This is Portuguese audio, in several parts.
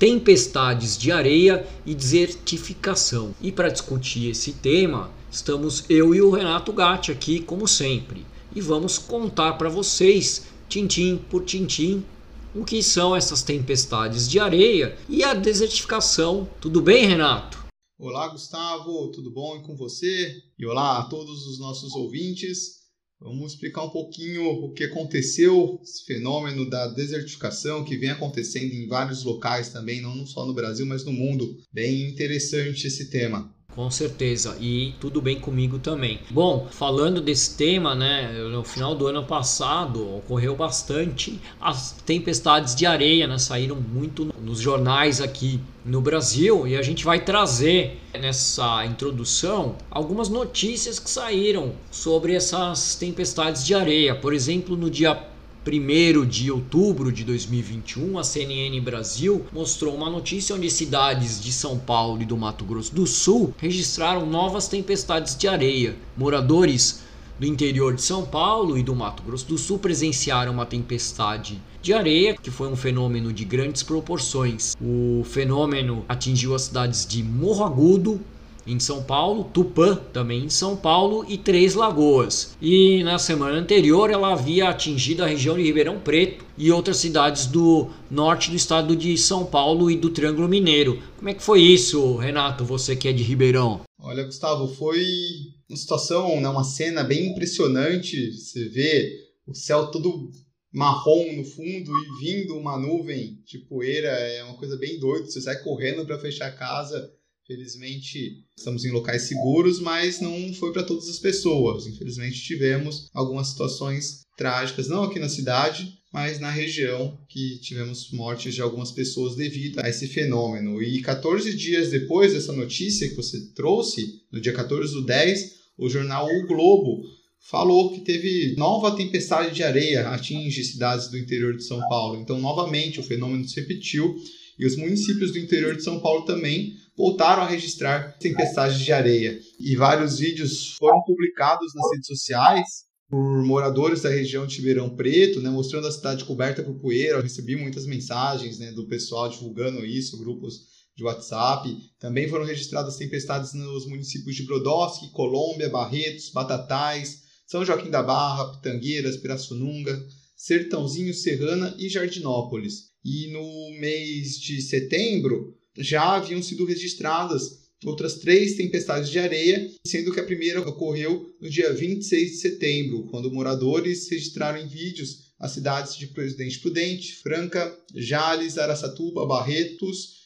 Tempestades de Areia e Desertificação. E para discutir esse tema, estamos eu e o Renato Gatti aqui, como sempre. E vamos contar para vocês, tintim por tintim, o que são essas tempestades de areia e a desertificação. Tudo bem, Renato? Olá, Gustavo, tudo bom e com você? E olá a todos os nossos ouvintes. Vamos explicar um pouquinho o que aconteceu, esse fenômeno da desertificação que vem acontecendo em vários locais também, não só no Brasil, mas no mundo. Bem interessante esse tema. Com certeza, e tudo bem comigo também. Bom, falando desse tema, né, no final do ano passado ocorreu bastante as tempestades de areia, né, saíram muito nos jornais aqui no Brasil e a gente vai trazer nessa introdução algumas notícias que saíram sobre essas tempestades de areia. Por exemplo, no dia 1 de outubro de 2021, a CNN Brasil mostrou uma notícia onde cidades de São Paulo e do Mato Grosso do Sul registraram novas tempestades de areia. Moradores do interior de São Paulo e do Mato Grosso do Sul presenciaram uma tempestade de areia, que foi um fenômeno de grandes proporções. O fenômeno atingiu as cidades de Morro Agudo, em São Paulo, Tupã também em São Paulo e Três Lagoas. E na semana anterior ela havia atingido a região de Ribeirão Preto e outras cidades do norte do estado de São Paulo e do Triângulo Mineiro. Como é que foi isso, Renato, você que é de Ribeirão? Olha, Gustavo, foi uma situação, né, uma cena bem impressionante. Você vê o céu todo marrom no fundo e vindo uma nuvem de poeira, é uma coisa bem doida. Você sai correndo para fechar a casa Felizmente estamos em locais seguros, mas não foi para todas as pessoas. Infelizmente tivemos algumas situações trágicas, não aqui na cidade, mas na região, que tivemos mortes de algumas pessoas devido a esse fenômeno. E 14 dias depois dessa notícia que você trouxe, no dia 14 do 10, o jornal O Globo falou que teve nova tempestade de areia atinge cidades do interior de São Paulo. Então, novamente, o fenômeno se repetiu e os municípios do interior de São Paulo também voltaram a registrar tempestades de areia. E vários vídeos foram publicados nas redes sociais por moradores da região de Ribeirão Preto, né, mostrando a cidade coberta por poeira. Eu recebi muitas mensagens né, do pessoal divulgando isso, grupos de WhatsApp. Também foram registradas tempestades nos municípios de Brodowski, Colômbia, Barretos, Batatais, São Joaquim da Barra, Pitangueiras, Pirassununga, Sertãozinho, Serrana e Jardinópolis. E no mês de setembro, já haviam sido registradas outras três tempestades de areia, sendo que a primeira ocorreu no dia 26 de setembro, quando moradores registraram em vídeos as cidades de Presidente Prudente, Franca, Jales, Araçatuba, Barretos,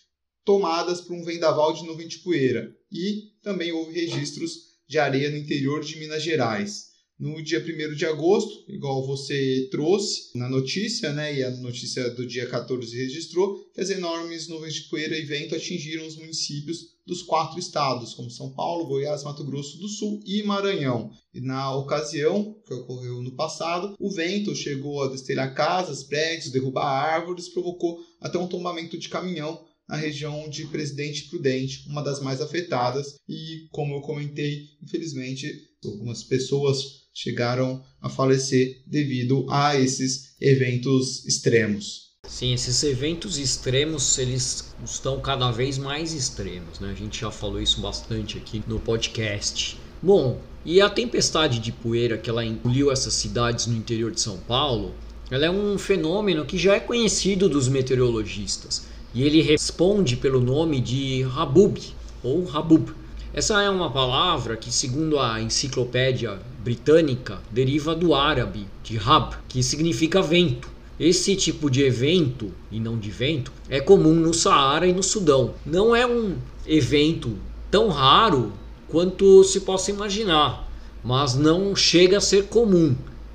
tomadas por um vendaval de nuvem de poeira. E também houve registros de areia no interior de Minas Gerais no dia 1 de agosto, igual você trouxe na notícia, né, e a notícia do dia 14 registrou, que as enormes nuvens de poeira e vento atingiram os municípios dos quatro estados, como São Paulo, Goiás, Mato Grosso do Sul e Maranhão. E na ocasião, que ocorreu no passado, o vento chegou a destelhar casas, prédios, derrubar árvores, provocou até um tombamento de caminhão na região de Presidente Prudente, uma das mais afetadas, e como eu comentei, infelizmente, algumas pessoas chegaram a falecer devido a esses eventos extremos. Sim, esses eventos extremos, eles estão cada vez mais extremos, né? A gente já falou isso bastante aqui no podcast. Bom, e a tempestade de poeira que ela engoliu essas cidades no interior de São Paulo, ela é um fenômeno que já é conhecido dos meteorologistas. E ele responde pelo nome de Habub, ou Habub. Essa é uma palavra que, segundo a enciclopédia britânica, deriva do árabe, de hab, que significa vento. Esse tipo de evento, e não de vento, é comum no Saara e no Sudão. Não é um evento tão raro quanto se possa imaginar, mas não chega a ser comum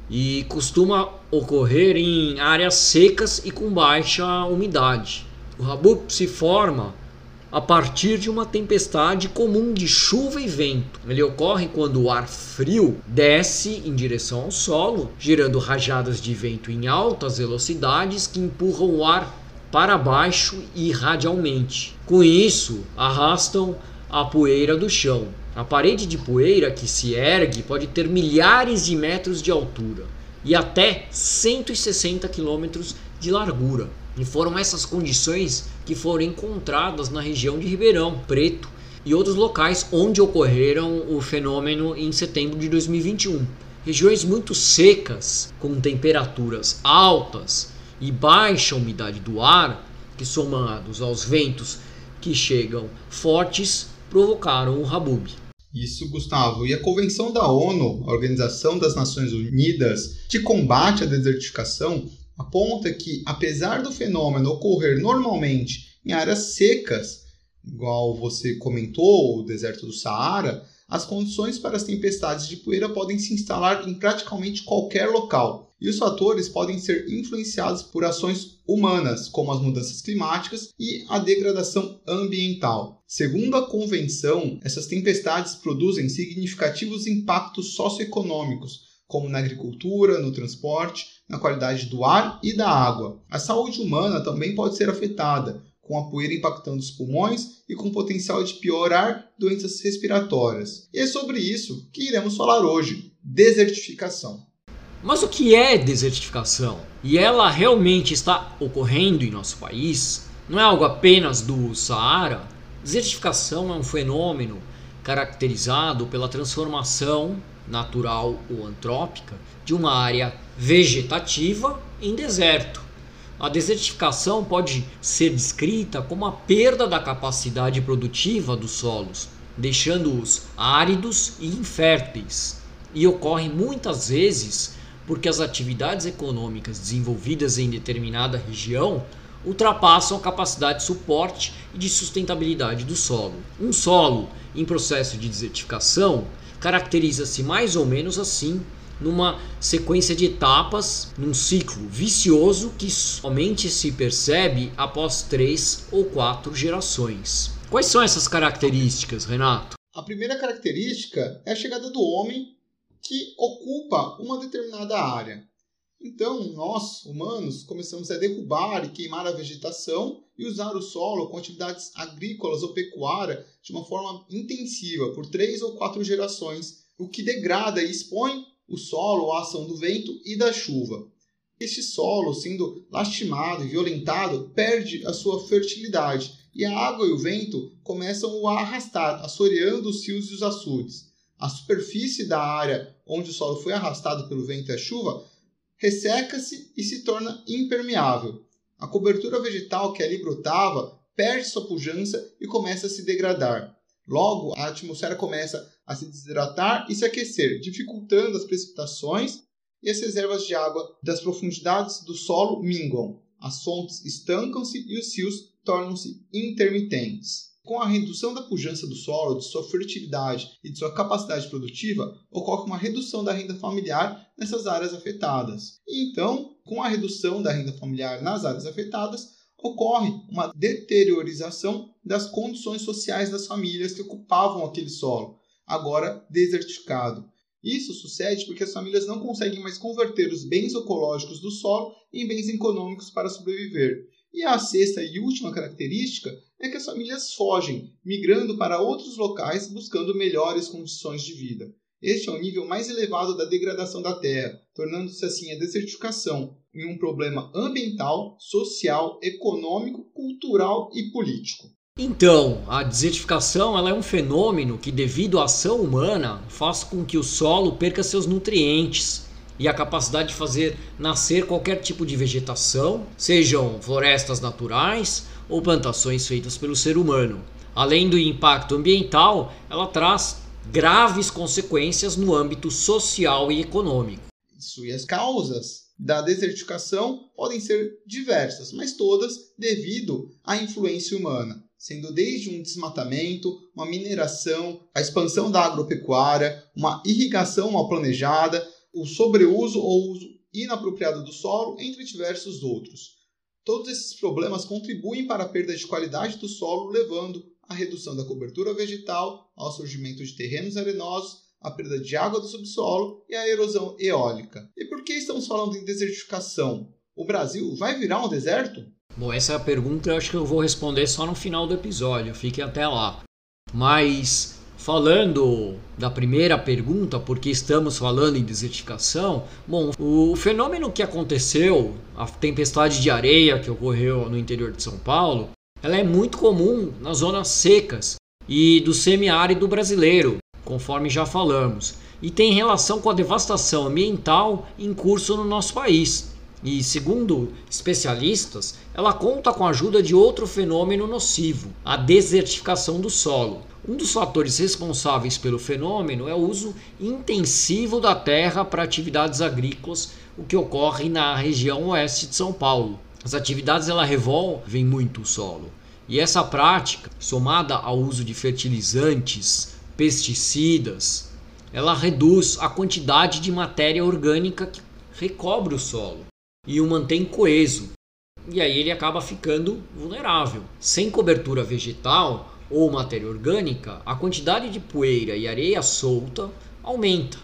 e costuma ocorrer em áreas secas e com baixa umidade. O Habub se forma a partir de uma tempestade comum de chuva e vento. Ele ocorre quando o ar frio desce em direção ao solo, gerando rajadas de vento em altas velocidades que empurram o ar para baixo e radialmente. Com isso, arrastam a poeira do chão. A parede de poeira que se ergue pode ter milhares de metros de altura e até 160 quilômetros de largura. E foram essas condições que foram encontradas na região de Ribeirão Preto e outros locais onde ocorreram o fenômeno em setembro de 2021. Regiões muito secas, com temperaturas altas e baixa umidade do ar, que somados aos ventos que chegam fortes, provocaram o Habub. Isso, Gustavo. E a Convenção da ONU, a Organização das Nações Unidas de Combate à Desertificação, aponta que, apesar do fenômeno ocorrer normalmente em áreas secas, igual você comentou, o deserto do Saara, as condições para as tempestades de poeira podem se instalar em praticamente qualquer local. E os fatores podem ser influenciados por ações humanas, como as mudanças climáticas e a degradação ambiental. Segundo a convenção, essas tempestades produzem significativos impactos socioeconômicos, como na agricultura, no transporte, na qualidade do ar e da água. A saúde humana também pode ser afetada, com a poeira impactando os pulmões e com potencial de piorar doenças respiratórias. E é sobre isso que iremos falar hoje: desertificação. Mas o que é desertificação? E ela realmente está ocorrendo em nosso país? Não é algo apenas do Saara? Desertificação é um fenômeno caracterizado pela transformação natural ou antrópica de uma área vegetativa em deserto. A desertificação pode ser descrita como a perda da capacidade produtiva dos solos, deixando-os áridos e inférteis. E ocorre muitas vezes porque as atividades econômicas desenvolvidas em determinada região ultrapassam a capacidade de suporte e de sustentabilidade do solo. Um solo em processo de desertificação caracteriza-se mais ou menos assim, numa sequência de etapas, num ciclo vicioso que somente se percebe após três ou quatro gerações. Quais são essas características, Renato? A primeira característica é a chegada do homem que ocupa uma determinada área. Então, nós, humanos, começamos a derrubar e queimar a vegetação e usar o solo com atividades agrícolas ou pecuárias de uma forma intensiva por três ou quatro gerações, o que degrada e expõe o solo à ação do vento e da chuva. Este solo, sendo lastimado e violentado, perde a sua fertilidade e a água e o vento começam a arrastar, assoreando os rios e os açudes. A superfície da área onde o solo foi arrastado pelo vento e a chuva resseca-se e se torna impermeável. A cobertura vegetal que ali brotava perde sua pujança e começa a se degradar. Logo, a atmosfera começa a se desidratar e se aquecer, dificultando as precipitações e as reservas de água das profundidades do solo minguam. As fontes estancam-se e os rios tornam-se intermitentes. Com a redução da pujança do solo, de sua fertilidade e de sua capacidade produtiva, ocorre uma redução da renda familiar nessas áreas afetadas. E então, com a redução da renda familiar nas áreas afetadas, ocorre uma deteriorização das condições sociais das famílias que ocupavam aquele solo, agora desertificado. Isso sucede porque as famílias não conseguem mais converter os bens ecológicos do solo em bens econômicos para sobreviver. E a sexta e última característica é que as famílias fogem, migrando para outros locais buscando melhores condições de vida. Este é o nível mais elevado da degradação da terra, tornando-se assim a desertificação em um problema ambiental, social, econômico, cultural e político. Então, a desertificação ela é um fenômeno que, devido à ação humana, faz com que o solo perca seus nutrientes, e a capacidade de fazer nascer qualquer tipo de vegetação, sejam florestas naturais ou plantações feitas pelo ser humano. Além do impacto ambiental, ela traz graves consequências no âmbito social e econômico. Isso, e as causas da desertificação podem ser diversas, mas todas devido à influência humana, sendo desde um desmatamento, uma mineração, a expansão da agropecuária, uma irrigação mal planejada, o sobreuso ou uso inapropriado do solo, entre diversos outros. Todos esses problemas contribuem para a perda de qualidade do solo, levando à redução da cobertura vegetal, ao surgimento de terrenos arenosos, à perda de água do subsolo e à erosão eólica. E por que estamos falando em desertificação? O Brasil vai virar um deserto? Bom, essa é a pergunta eu acho que eu vou responder só no final do episódio, fiquem até lá. Mas falando da primeira pergunta, porque estamos falando em desertificação, bom, o fenômeno que aconteceu, a tempestade de areia que ocorreu no interior de São Paulo, ela é muito comum nas zonas secas e do semiárido brasileiro, conforme já falamos, e tem relação com a devastação ambiental em curso no nosso país. E segundo especialistas, ela conta com a ajuda de outro fenômeno nocivo, a desertificação do solo. Um dos fatores responsáveis pelo fenômeno é o uso intensivo da terra para atividades agrícolas, o que ocorre na região oeste de São Paulo. As atividades ela revolvem muito o solo. E essa prática, somada ao uso de fertilizantes, pesticidas, ela reduz a quantidade de matéria orgânica que recobre o solo e o mantém coeso. E aí ele acaba ficando vulnerável. Sem cobertura vegetal ou matéria orgânica, a quantidade de poeira e areia solta aumenta.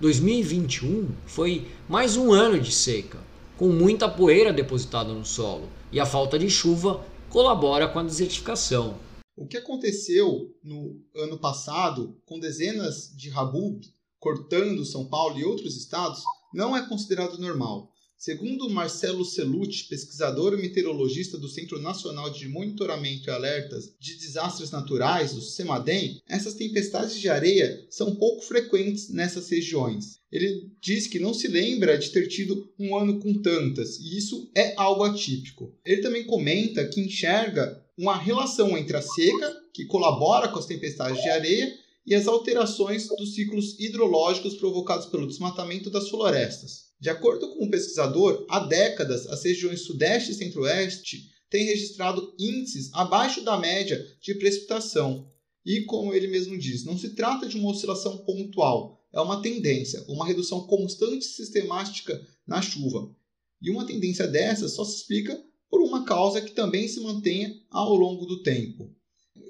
2021 foi mais um ano de seca, com muita poeira depositada no solo, e a falta de chuva colabora com a desertificação. O que aconteceu no ano passado com dezenas de rabub cortando São Paulo e outros estados não é considerado normal. Segundo Marcelo Celucci, pesquisador e meteorologista do Centro Nacional de Monitoramento e Alertas de Desastres Naturais, o CEMADEM, essas tempestades de areia são pouco frequentes nessas regiões. Ele diz que não se lembra de ter tido um ano com tantas, e isso é algo atípico. Ele também comenta que enxerga uma relação entre a seca, que colabora com as tempestades de areia, e as alterações dos ciclos hidrológicos provocados pelo desmatamento das florestas. De acordo com o pesquisador, há décadas as regiões Sudeste e Centro-Oeste têm registrado índices abaixo da média de precipitação. E, como ele mesmo diz, não se trata de uma oscilação pontual, é uma tendência, uma redução constante e sistemática na chuva. E uma tendência dessa só se explica por uma causa que também se mantenha ao longo do tempo.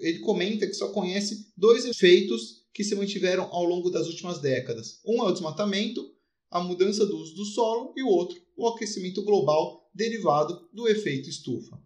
Ele comenta que só conhece dois efeitos que se mantiveram ao longo das últimas décadas. Um é o desmatamento a mudança do uso do solo e o outro, o aquecimento global derivado do efeito estufa.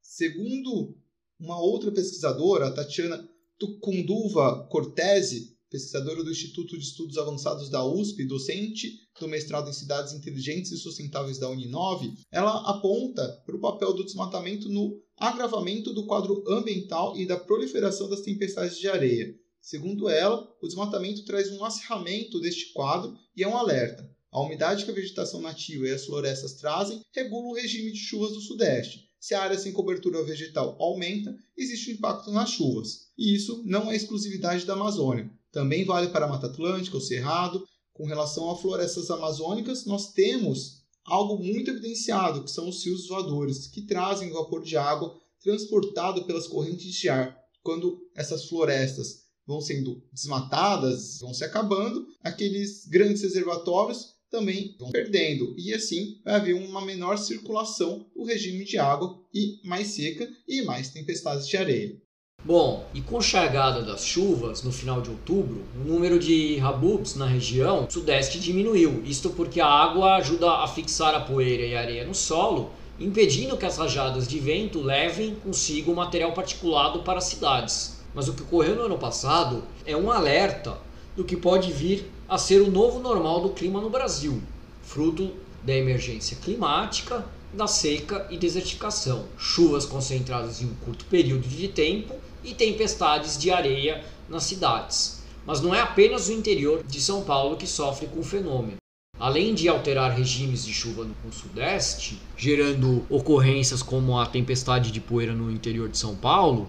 Segundo uma outra pesquisadora, a Tatiana Tucunduva Cortese, pesquisadora do Instituto de Estudos Avançados da USP, docente do mestrado em Cidades Inteligentes e Sustentáveis da Uninove, ela aponta para o papel do desmatamento no agravamento do quadro ambiental e da proliferação das tempestades de areia. Segundo ela, o desmatamento traz um acirramento deste quadro e é um alerta. A umidade que a vegetação nativa e as florestas trazem regula o regime de chuvas do Sudeste. Se a área sem cobertura vegetal aumenta, existe um impacto nas chuvas. E isso não é exclusividade da Amazônia. Também vale para a Mata Atlântica, o Cerrado. Com relação a florestas amazônicas, nós temos algo muito evidenciado, que são os rios voadores, que trazem vapor de água transportado pelas correntes de ar. Quando essas florestas vão sendo desmatadas, vão se acabando, aqueles grandes reservatórios também vão perdendo. E assim vai haver uma menor circulação do regime de água e mais seca e mais tempestades de areia. Bom, e com a chegada das chuvas no final de outubro, o número de rabubs na região sudeste diminuiu. Isto porque a água ajuda a fixar a poeira e a areia no solo, impedindo que as rajadas de vento levem consigo material particulado para as cidades. Mas o que ocorreu no ano passado é um alerta do que pode vir a ser o novo normal do clima no Brasil, fruto da emergência climática, da seca e desertificação, chuvas concentradas em um curto período de tempo e tempestades de areia nas cidades. Mas não é apenas o interior de São Paulo que sofre com o fenômeno. Além de alterar regimes de chuva no sudeste, gerando ocorrências como a tempestade de poeira no interior de São Paulo,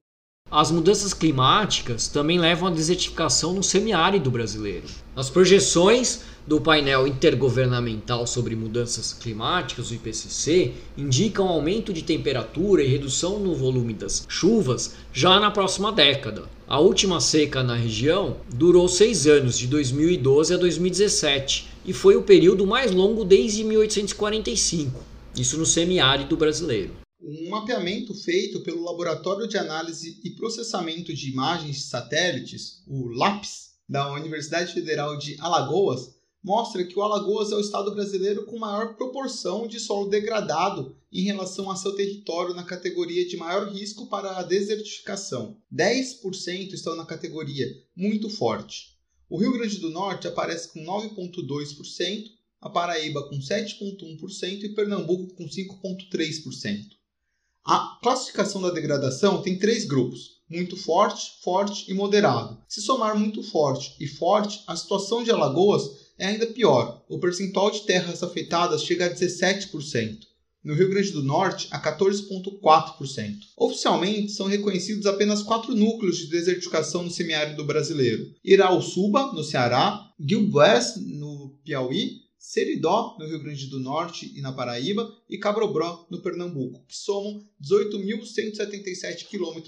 as mudanças climáticas também levam à desertificação no semiárido brasileiro. As projeções do painel intergovernamental sobre mudanças climáticas, o IPCC, indicam aumento de temperatura e redução no volume das chuvas já na próxima década. A última seca na região durou seis anos, de 2012 a 2017, e foi o período mais longo desde 1845. Isso no semiárido brasileiro. Um mapeamento feito pelo Laboratório de Análise e Processamento de Imagens de Satélites, o LAPS, da Universidade Federal de Alagoas, mostra que o Alagoas é o estado brasileiro com maior proporção de solo degradado em relação a seu território na categoria de maior risco para a desertificação. 10% estão na categoria muito forte. O Rio Grande do Norte aparece com 9,2%, a Paraíba com 7,1% e Pernambuco com 5,3%. A classificação da degradação tem três grupos: muito forte, forte e moderado. Se somar muito forte e forte, a situação de Alagoas é ainda pior. O percentual de terras afetadas chega a 17%. No Rio Grande do Norte, a 14,4%. Oficialmente, são reconhecidos apenas quatro núcleos de desertificação no semiárido brasileiro: Irauçuba, no Ceará, Gilboas, no Piauí, Seridó, no Rio Grande do Norte e na Paraíba, e Cabrobró, no Pernambuco, que somam 18.177 km.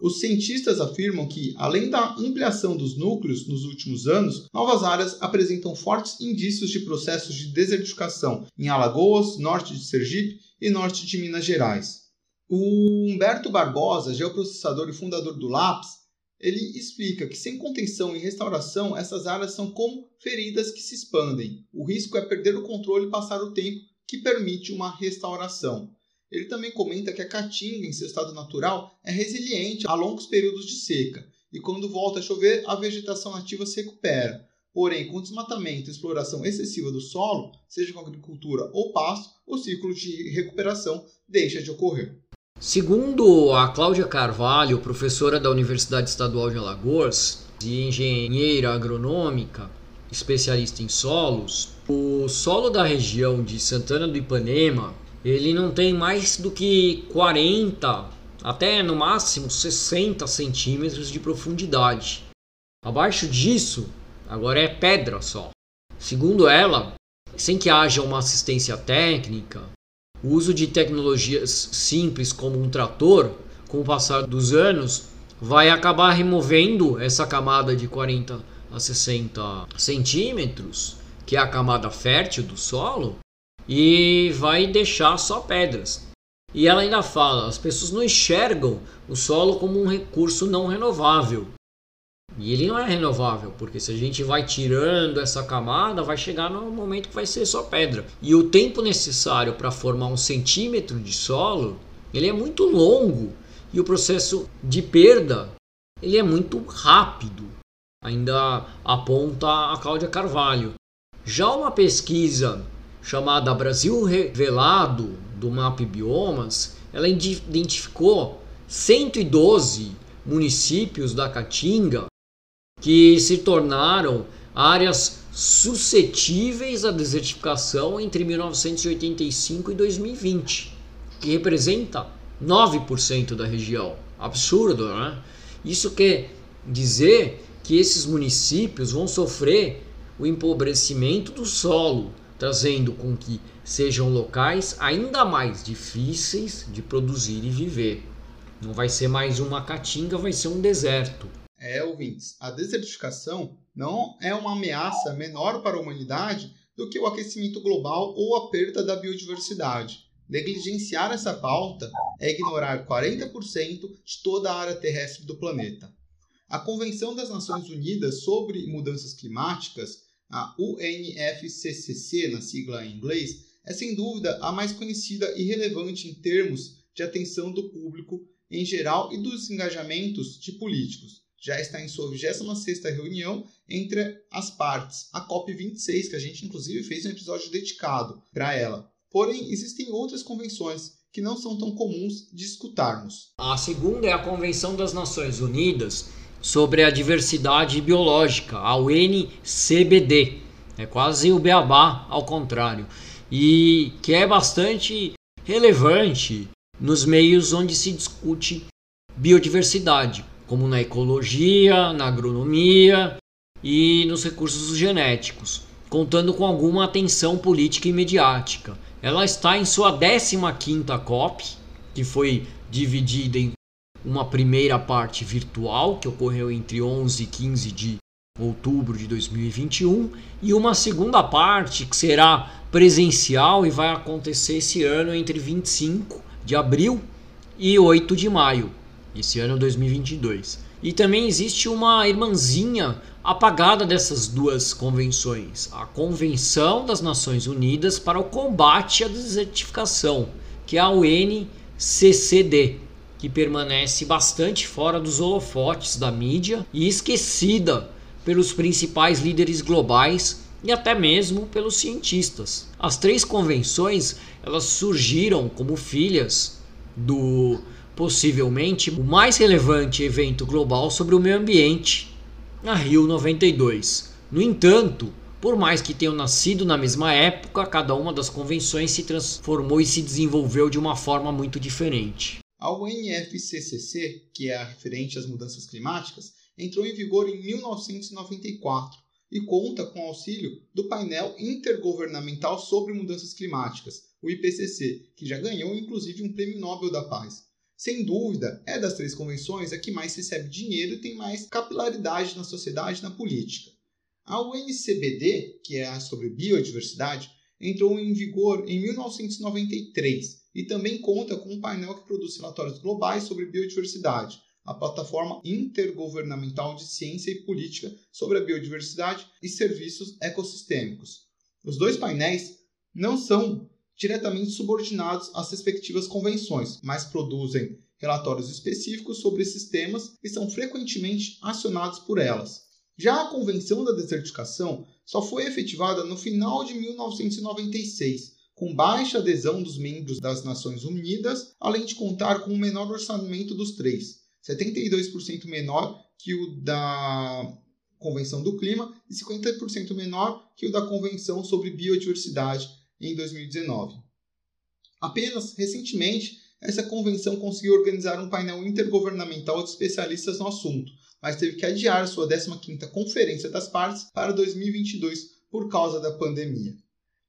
Os cientistas afirmam que, além da ampliação dos núcleos nos últimos anos, novas áreas apresentam fortes indícios de processos de desertificação em Alagoas, norte de Sergipe e norte de Minas Gerais. O Humberto Barbosa, geoprocessador e fundador do LAPS, ele explica que sem contenção e restauração, essas áreas são como feridas que se expandem. O risco é perder o controle e passar o tempo que permite uma restauração. Ele também comenta que a caatinga, em seu estado natural, é resiliente a longos períodos de seca, e quando volta a chover, a vegetação nativa se recupera. Porém, com desmatamento e exploração excessiva do solo, seja com agricultura ou pasto, o ciclo de recuperação deixa de ocorrer. Segundo a Cláudia Carvalho, professora da Universidade Estadual de Alagoas e engenheira agronômica, especialista em solos, o solo da região de Santana do Ipanema, ele não tem mais do que 40 até no máximo 60 centímetros de profundidade. Abaixo disso, agora é pedra só. Segundo ela, sem que haja uma assistência técnica, o uso de tecnologias simples como um trator, com o passar dos anos, vai acabar removendo essa camada de 40 a 60 centímetros, que é a camada fértil do solo, e vai deixar só pedras. E ela ainda fala: as pessoas não enxergam o solo como um recurso não renovável. E ele não é renovável, porque se a gente vai tirando essa camada, vai chegar no momento que vai ser só pedra. E o tempo necessário para formar um centímetro de solo, ele é muito longo. E o processo de perda, ele é muito rápido. Ainda aponta a Cláudia Carvalho. Já uma pesquisa chamada Brasil Revelado, do MAP Biomas, ela identificou 112 municípios da Caatinga que se tornaram áreas suscetíveis à desertificação entre 1985 e 2020, que representa 9% da região. Absurdo, né? Isso quer dizer que esses municípios vão sofrer o empobrecimento do solo, trazendo com que sejam locais ainda mais difíceis de produzir e viver. Não vai ser mais uma caatinga, vai ser um deserto é, ouvintes, a desertificação não é uma ameaça menor para a humanidade do que o aquecimento global ou a perda da biodiversidade. Negligenciar essa pauta é ignorar 40% de toda a área terrestre do planeta. A Convenção das Nações Unidas sobre Mudanças Climáticas, a UNFCCC na sigla em inglês, é sem dúvida a mais conhecida e relevante em termos de atenção do público em geral e dos engajamentos de políticos já está em sua 26ª reunião entre as partes, a COP26, que a gente inclusive fez um episódio dedicado para ela. Porém, existem outras convenções que não são tão comuns de escutarmos. A segunda é a Convenção das Nações Unidas sobre a Diversidade Biológica, a UNCBD. É quase o beabá ao contrário. E que é bastante relevante nos meios onde se discute biodiversidade como na ecologia, na agronomia e nos recursos genéticos, contando com alguma atenção política e mediática. Ela está em sua 15ª COP, que foi dividida em uma primeira parte virtual, que ocorreu entre 11 e 15 de outubro de 2021, e uma segunda parte que será presencial e vai acontecer esse ano entre 25 de abril e 8 de maio, esse ano 2022. E também existe uma irmãzinha apagada dessas duas convenções, a Convenção das Nações Unidas para o Combate à Desertificação, que é a UNCCD, que permanece bastante fora dos holofotes da mídia e esquecida pelos principais líderes globais e até mesmo pelos cientistas. As três convenções elas surgiram como filhas do possivelmente o mais relevante evento global sobre o meio ambiente, a Rio 92. No entanto, por mais que tenham nascido na mesma época, cada uma das convenções se transformou e se desenvolveu de uma forma muito diferente. A UNFCCC, que é a referente às mudanças climáticas, entrou em vigor em 1994 e conta com auxílio do painel intergovernamental sobre mudanças climáticas, o IPCC, que já ganhou inclusive um prêmio Nobel da Paz. Sem dúvida, é das três convenções a que mais recebe dinheiro e tem mais capilaridade na sociedade e na política. A UNCBD, que é a sobre biodiversidade, entrou em vigor em 1993 e também conta com um painel que produz relatórios globais sobre biodiversidade, a plataforma intergovernamental de ciência e política sobre a biodiversidade e serviços ecossistêmicos. Os dois painéis não são diretamente subordinados às respectivas convenções, mas produzem relatórios específicos sobre esses temas e são frequentemente acionados por elas. Já a Convenção da Desertificação só foi efetivada no final de 1996, com baixa adesão dos membros das Nações Unidas, além de contar com o menor orçamento dos três. 72% menor que o da Convenção do Clima e 50% menor que o da Convenção sobre Biodiversidade em 2019. Apenas recentemente, essa convenção conseguiu organizar um painel intergovernamental de especialistas no assunto, mas teve que adiar sua 15ª Conferência das Partes para 2022 por causa da pandemia.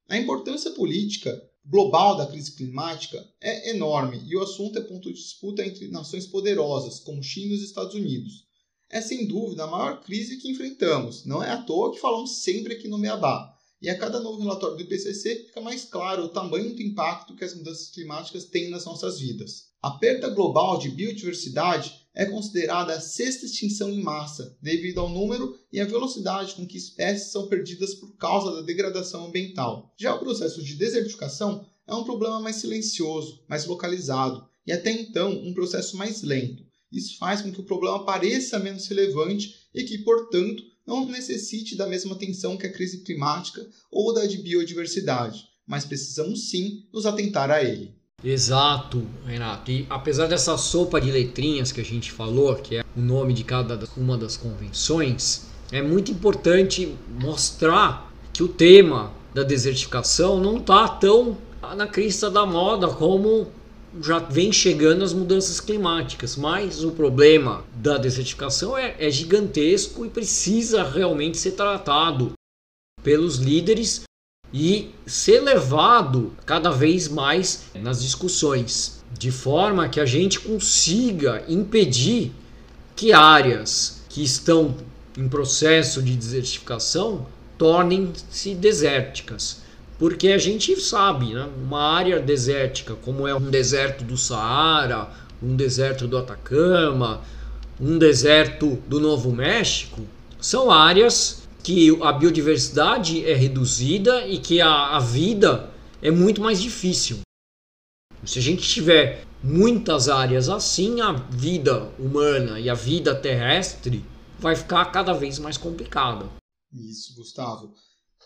A importância política global da crise climática é enorme e o assunto é ponto de disputa entre nações poderosas, como China e os Estados Unidos. É sem dúvida a maior crise que enfrentamos, não é à toa que falamos sempre aqui no Meabá. E a cada novo relatório do IPCC fica mais claro o tamanho do impacto que as mudanças climáticas têm nas nossas vidas. A perda global de biodiversidade é considerada a sexta extinção em massa, devido ao número e à velocidade com que espécies são perdidas por causa da degradação ambiental. Já o processo de desertificação é um problema mais silencioso, mais localizado e até então um processo mais lento. Isso faz com que o problema pareça menos relevante e que, portanto, não necessite da mesma atenção que a crise climática ou da de biodiversidade, mas precisamos sim nos atentar a ele. Exato, Renato. E apesar dessa sopa de letrinhas que a gente falou, que é o nome de cada uma das convenções, é muito importante mostrar que o tema da desertificação não está tão na crista da moda como já vem chegando as mudanças climáticas, mas o problema da desertificação é, é gigantesco e precisa realmente ser tratado pelos líderes e ser levado cada vez mais nas discussões, de forma que a gente consiga impedir que áreas que estão em processo de desertificação tornem-se desérticas. Porque a gente sabe, né, uma área desértica, como é um deserto do Saara, um deserto do Atacama, um deserto do Novo México, são áreas que a biodiversidade é reduzida e que a, a vida é muito mais difícil. Se a gente tiver muitas áreas assim, a vida humana e a vida terrestre vai ficar cada vez mais complicada. Isso, Gustavo.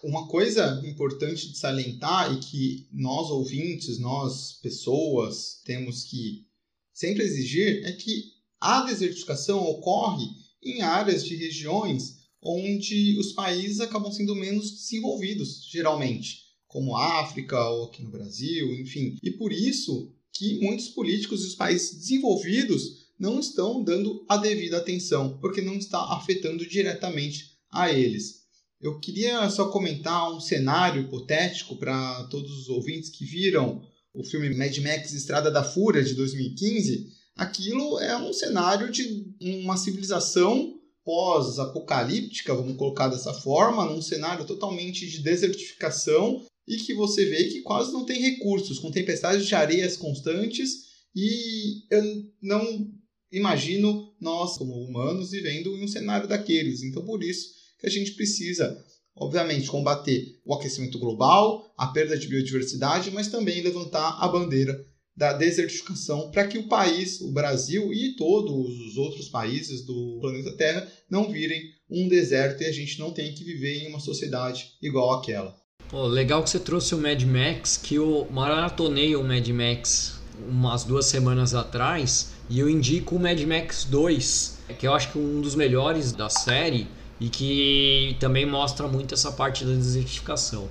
Uma coisa importante de salientar e que nós ouvintes, nós pessoas, temos que sempre exigir é que a desertificação ocorre em áreas de regiões onde os países acabam sendo menos desenvolvidos, geralmente, como a África ou aqui no Brasil, enfim. E por isso que muitos políticos dos países desenvolvidos não estão dando a devida atenção, porque não está afetando diretamente a eles. Eu queria só comentar um cenário hipotético para todos os ouvintes que viram o filme Mad Max Estrada da Fúria de 2015. Aquilo é um cenário de uma civilização pós-apocalíptica, vamos colocar dessa forma, num cenário totalmente de desertificação e que você vê que quase não tem recursos, com tempestades de areias constantes e eu não imagino nós, como humanos, vivendo em um cenário daqueles. Então, por isso que a gente precisa, obviamente, combater o aquecimento global, a perda de biodiversidade, mas também levantar a bandeira da desertificação para que o país, o Brasil e todos os outros países do planeta Terra não virem um deserto e a gente não tenha que viver em uma sociedade igual àquela. Oh, legal que você trouxe o Mad Max, que eu maratonei o Mad Max umas duas semanas atrás e eu indico o Mad Max 2, que eu acho que é um dos melhores da série e que também mostra muito essa parte da desertificação.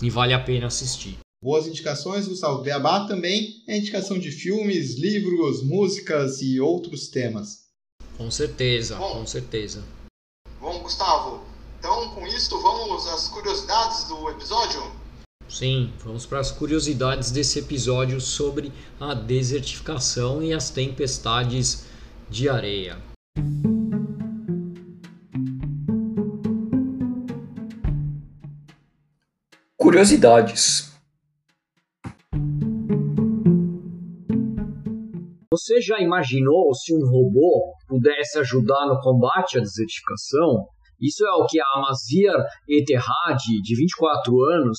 E vale a pena assistir. Boas indicações, Gustavo. Beabá também é indicação de filmes, livros, músicas e outros temas. Com certeza, bom, com certeza. Bom, Gustavo, então com isso vamos às curiosidades do episódio? Sim, vamos para as curiosidades desse episódio sobre a desertificação e as tempestades de areia. Curiosidades. Você já imaginou se um robô pudesse ajudar no combate à desertificação? Isso é o que a Amazir Eterhad, de 24 anos,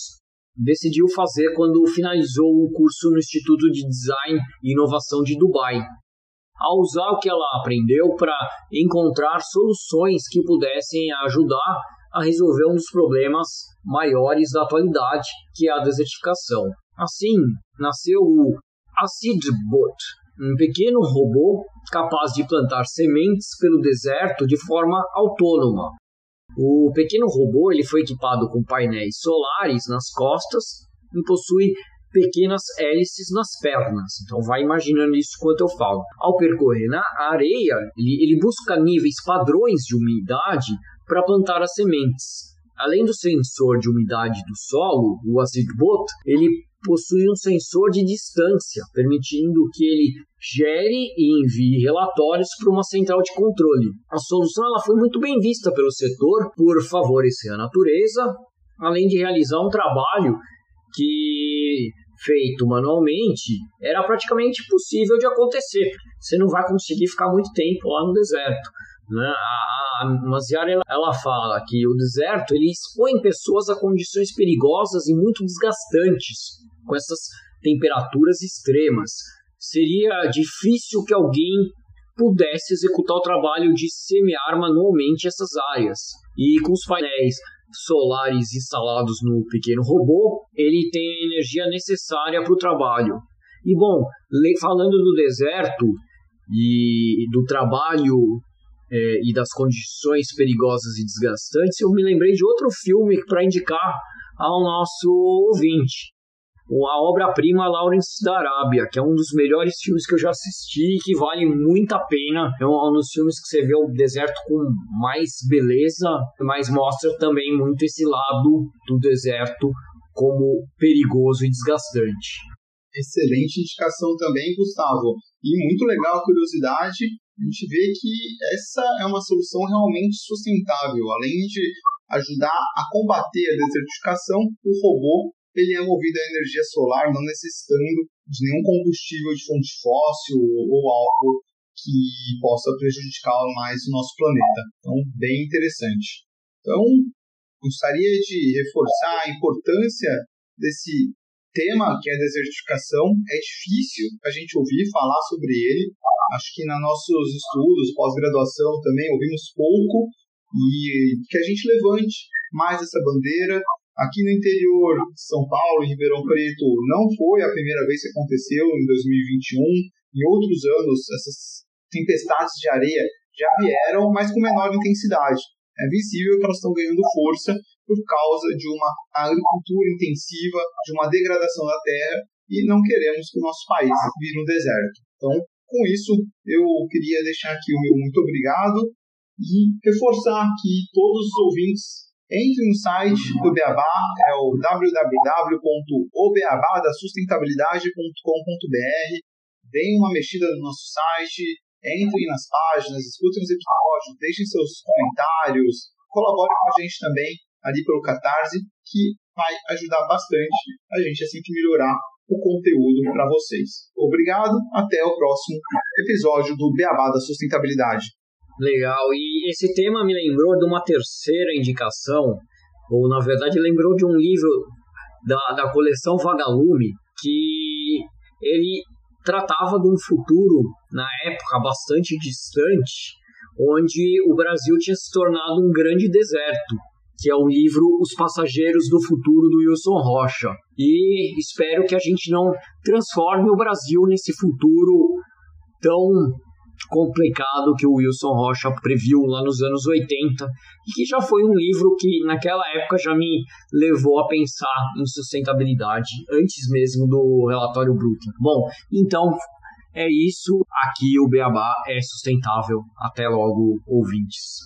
decidiu fazer quando finalizou o curso no Instituto de Design e Inovação de Dubai. Ao usar o que ela aprendeu para encontrar soluções que pudessem ajudar a resolver um dos problemas maiores da atualidade, que é a desertificação. Assim, nasceu o AcidBot, um pequeno robô capaz de plantar sementes pelo deserto de forma autônoma. O pequeno robô ele foi equipado com painéis solares nas costas e possui pequenas hélices nas pernas. Então vai imaginando isso enquanto eu falo. Ao percorrer na areia, ele, ele busca níveis padrões de umidade para plantar as sementes. Além do sensor de umidade do solo, o AzidBot, ele possui um sensor de distância, permitindo que ele gere e envie relatórios para uma central de controle. A solução ela foi muito bem vista pelo setor por favorecer a natureza, além de realizar um trabalho que feito manualmente era praticamente impossível de acontecer. Você não vai conseguir ficar muito tempo lá no deserto. Né? A, a ela, ela fala que o deserto ele expõe pessoas a condições perigosas e muito desgastantes com essas temperaturas extremas. Seria difícil que alguém pudesse executar o trabalho de semear manualmente essas áreas. E com os painéis solares instalados no pequeno robô, ele tem a energia necessária para o trabalho. E bom, falando do deserto e do trabalho é, e das condições perigosas e desgastantes, eu me lembrei de outro filme para indicar ao nosso ouvinte a obra-prima Lawrence da Arábia, que é um dos melhores filmes que eu já assisti e que vale muito a pena. É um dos filmes que você vê o deserto com mais beleza, mas mostra também muito esse lado do deserto como perigoso e desgastante. Excelente indicação também, Gustavo. E muito legal a curiosidade, a gente vê que essa é uma solução realmente sustentável. Além de ajudar a combater a desertificação, o robô ele é movido a energia solar, não necessitando de nenhum combustível de fonte fóssil ou algo que possa prejudicar mais o nosso planeta. Então, bem interessante. Então, gostaria de reforçar a importância desse tema que é a desertificação. É difícil a gente ouvir falar sobre ele. Acho que nos nossos estudos, pós-graduação também ouvimos pouco e que a gente levante mais essa bandeira, Aqui no interior de São Paulo, em Ribeirão Preto, não foi a primeira vez que aconteceu em 2021. Em outros anos, essas tempestades de areia já vieram, mas com menor intensidade. É visível que elas estão ganhando força por causa de uma agricultura intensiva, de uma degradação da terra, e não queremos que o nosso país vire um deserto. Então, com isso, eu queria deixar aqui o meu muito obrigado e reforçar que todos os ouvintes entre no site do Beabá, é o www.obeabadasustentabilidade.com.br. Deem uma mexida no nosso site, entrem nas páginas, escutem os episódios episódio, deixem seus comentários, colabore com a gente também ali pelo Catarse, que vai ajudar bastante a gente a sempre melhorar o conteúdo para vocês. Obrigado, até o próximo episódio do Beabá da Sustentabilidade. Legal, e esse tema me lembrou de uma terceira indicação, ou na verdade lembrou de um livro da, da coleção Vagalume, que ele tratava de um futuro, na época bastante distante, onde o Brasil tinha se tornado um grande deserto que é o livro Os Passageiros do Futuro do Wilson Rocha. E espero que a gente não transforme o Brasil nesse futuro tão complicado que o Wilson Rocha previu lá nos anos 80 e que já foi um livro que naquela época já me levou a pensar em sustentabilidade antes mesmo do relatório Brooklyn. Bom, então é isso. Aqui o Beabá é sustentável. Até logo, ouvintes.